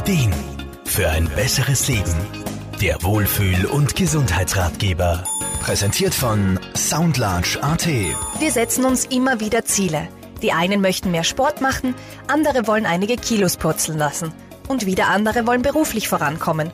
Ideen für ein besseres Leben. Der Wohlfühl- und Gesundheitsratgeber. Präsentiert von Soundlarge AT. Wir setzen uns immer wieder Ziele. Die einen möchten mehr Sport machen, andere wollen einige Kilos purzeln lassen und wieder andere wollen beruflich vorankommen.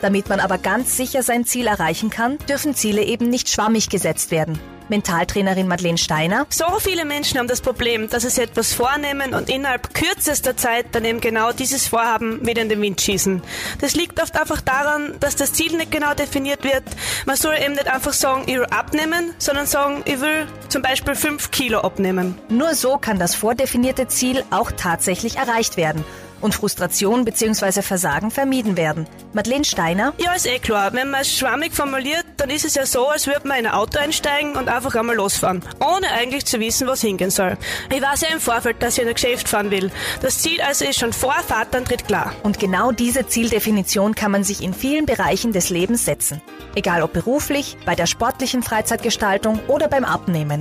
Damit man aber ganz sicher sein Ziel erreichen kann, dürfen Ziele eben nicht schwammig gesetzt werden. Mentaltrainerin Madeleine Steiner. So viele Menschen haben das Problem, dass sie sich etwas vornehmen und innerhalb kürzester Zeit dann eben genau dieses Vorhaben wieder in den Wind schießen. Das liegt oft einfach daran, dass das Ziel nicht genau definiert wird. Man soll eben nicht einfach sagen, ich will abnehmen, sondern sagen, ich will zum Beispiel 5 Kilo abnehmen. Nur so kann das vordefinierte Ziel auch tatsächlich erreicht werden und Frustration bzw. Versagen vermieden werden. Madeleine Steiner. Ja, ist eh klar. Wenn man es schwammig formuliert, dann ist es ja so, als würde man in ein Auto einsteigen und einfach einmal losfahren, ohne eigentlich zu wissen, was hingehen soll. Ich weiß ja im Vorfeld, dass ich in ein Geschäft fahren will. Das Ziel also ist schon vor Fahrtantritt klar. Und genau diese Zieldefinition kann man sich in vielen Bereichen des Lebens setzen. Egal ob beruflich, bei der sportlichen Freizeitgestaltung oder beim Abnehmen.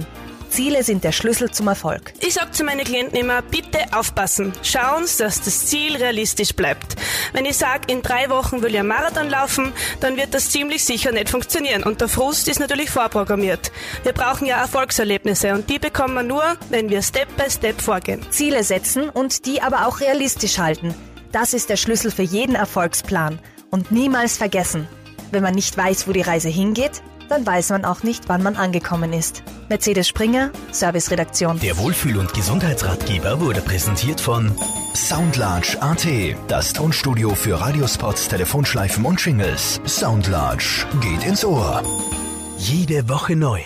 Ziele sind der Schlüssel zum Erfolg. Ich sage zu meinen Klienten immer, bitte aufpassen. Schauen Sie, dass das Ziel realistisch bleibt. Wenn ich sage, in drei Wochen will ich einen Marathon laufen, dann wird das ziemlich sicher nicht funktionieren. Und der Frust ist natürlich vorprogrammiert. Wir brauchen ja Erfolgserlebnisse und die bekommen wir nur, wenn wir Step by Step vorgehen. Ziele setzen und die aber auch realistisch halten. Das ist der Schlüssel für jeden Erfolgsplan. Und niemals vergessen, wenn man nicht weiß, wo die Reise hingeht, dann weiß man auch nicht, wann man angekommen ist. Mercedes Springer, Serviceredaktion. Der Wohlfühl- und Gesundheitsratgeber wurde präsentiert von Soundlarge AT, das Tonstudio für Radiospots, Telefonschleifen und Shingles. Soundlarge geht ins Ohr. Jede Woche neu.